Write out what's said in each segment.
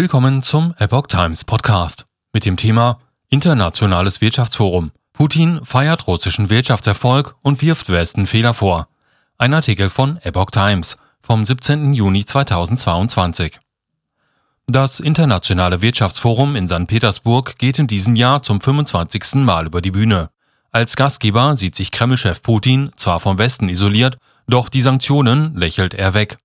Willkommen zum Epoch Times Podcast mit dem Thema Internationales Wirtschaftsforum. Putin feiert russischen Wirtschaftserfolg und wirft Westen Fehler vor. Ein Artikel von Epoch Times vom 17. Juni 2022. Das Internationale Wirtschaftsforum in St. Petersburg geht in diesem Jahr zum 25. Mal über die Bühne. Als Gastgeber sieht sich Kremlchef Putin zwar vom Westen isoliert, doch die Sanktionen lächelt er weg.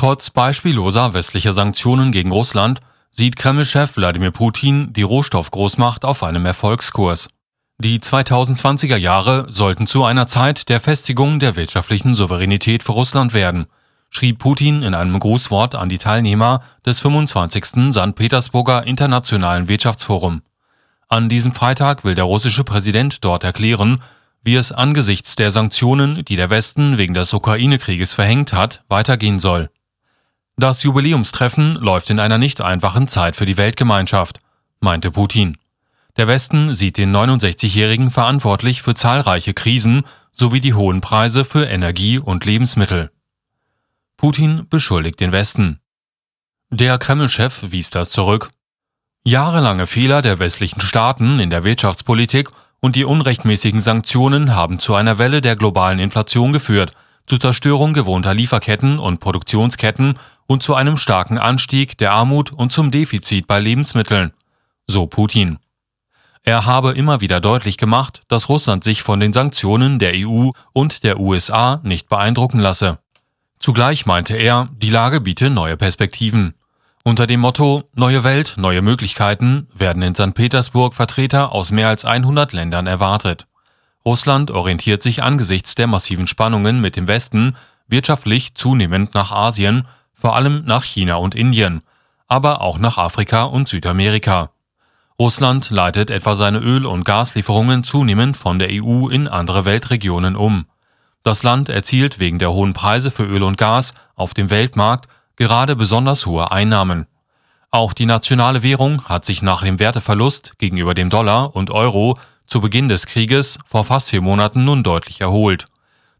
Trotz beispielloser westlicher Sanktionen gegen Russland sieht Kreml-Chef Wladimir Putin die Rohstoffgroßmacht auf einem Erfolgskurs. Die 2020er Jahre sollten zu einer Zeit der Festigung der wirtschaftlichen Souveränität für Russland werden, schrieb Putin in einem Grußwort an die Teilnehmer des 25. St. Petersburger Internationalen Wirtschaftsforum. An diesem Freitag will der russische Präsident dort erklären, wie es angesichts der Sanktionen, die der Westen wegen des Ukraine-Krieges verhängt hat, weitergehen soll. Das Jubiläumstreffen läuft in einer nicht einfachen Zeit für die Weltgemeinschaft, meinte Putin. Der Westen sieht den 69-Jährigen verantwortlich für zahlreiche Krisen sowie die hohen Preise für Energie und Lebensmittel. Putin beschuldigt den Westen. Der Kreml-Chef wies das zurück. Jahrelange Fehler der westlichen Staaten in der Wirtschaftspolitik und die unrechtmäßigen Sanktionen haben zu einer Welle der globalen Inflation geführt, zur Zerstörung gewohnter Lieferketten und Produktionsketten und zu einem starken Anstieg der Armut und zum Defizit bei Lebensmitteln, so Putin. Er habe immer wieder deutlich gemacht, dass Russland sich von den Sanktionen der EU und der USA nicht beeindrucken lasse. Zugleich meinte er, die Lage biete neue Perspektiven. Unter dem Motto Neue Welt, neue Möglichkeiten werden in St. Petersburg Vertreter aus mehr als 100 Ländern erwartet. Russland orientiert sich angesichts der massiven Spannungen mit dem Westen wirtschaftlich zunehmend nach Asien vor allem nach China und Indien, aber auch nach Afrika und Südamerika. Russland leitet etwa seine Öl- und Gaslieferungen zunehmend von der EU in andere Weltregionen um. Das Land erzielt wegen der hohen Preise für Öl und Gas auf dem Weltmarkt gerade besonders hohe Einnahmen. Auch die nationale Währung hat sich nach dem Werteverlust gegenüber dem Dollar und Euro zu Beginn des Krieges vor fast vier Monaten nun deutlich erholt.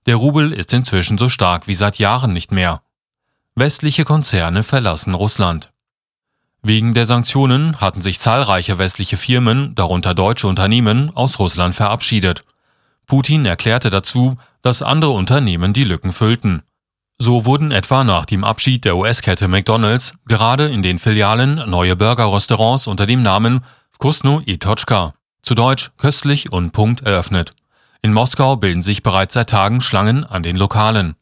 Der Rubel ist inzwischen so stark wie seit Jahren nicht mehr. Westliche Konzerne verlassen Russland. Wegen der Sanktionen hatten sich zahlreiche westliche Firmen, darunter deutsche Unternehmen, aus Russland verabschiedet. Putin erklärte dazu, dass andere Unternehmen die Lücken füllten. So wurden etwa nach dem Abschied der US-Kette McDonald's gerade in den Filialen neue Burger-Restaurants unter dem Namen Vkusno i Tochka, zu Deutsch köstlich und Punkt eröffnet. In Moskau bilden sich bereits seit Tagen Schlangen an den Lokalen.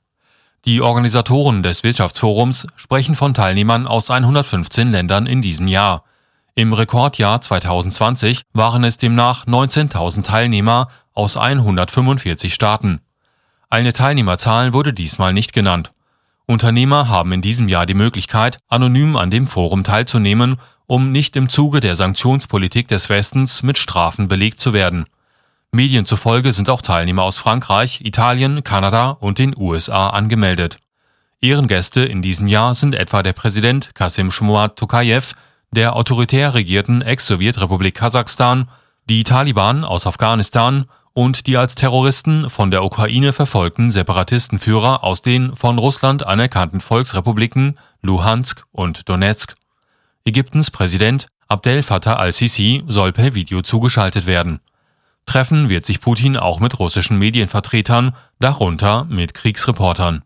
Die Organisatoren des Wirtschaftsforums sprechen von Teilnehmern aus 115 Ländern in diesem Jahr. Im Rekordjahr 2020 waren es demnach 19.000 Teilnehmer aus 145 Staaten. Eine Teilnehmerzahl wurde diesmal nicht genannt. Unternehmer haben in diesem Jahr die Möglichkeit, anonym an dem Forum teilzunehmen, um nicht im Zuge der Sanktionspolitik des Westens mit Strafen belegt zu werden. Medien zufolge sind auch Teilnehmer aus Frankreich, Italien, Kanada und den USA angemeldet. Ehrengäste in diesem Jahr sind etwa der Präsident Kasim Shumat Tokayev der autoritär regierten Ex-Sowjetrepublik Kasachstan, die Taliban aus Afghanistan und die als Terroristen von der Ukraine verfolgten Separatistenführer aus den von Russland anerkannten Volksrepubliken Luhansk und Donetsk. Ägyptens Präsident Abdel Fattah al-Sisi soll per Video zugeschaltet werden. Treffen wird sich Putin auch mit russischen Medienvertretern, darunter mit Kriegsreportern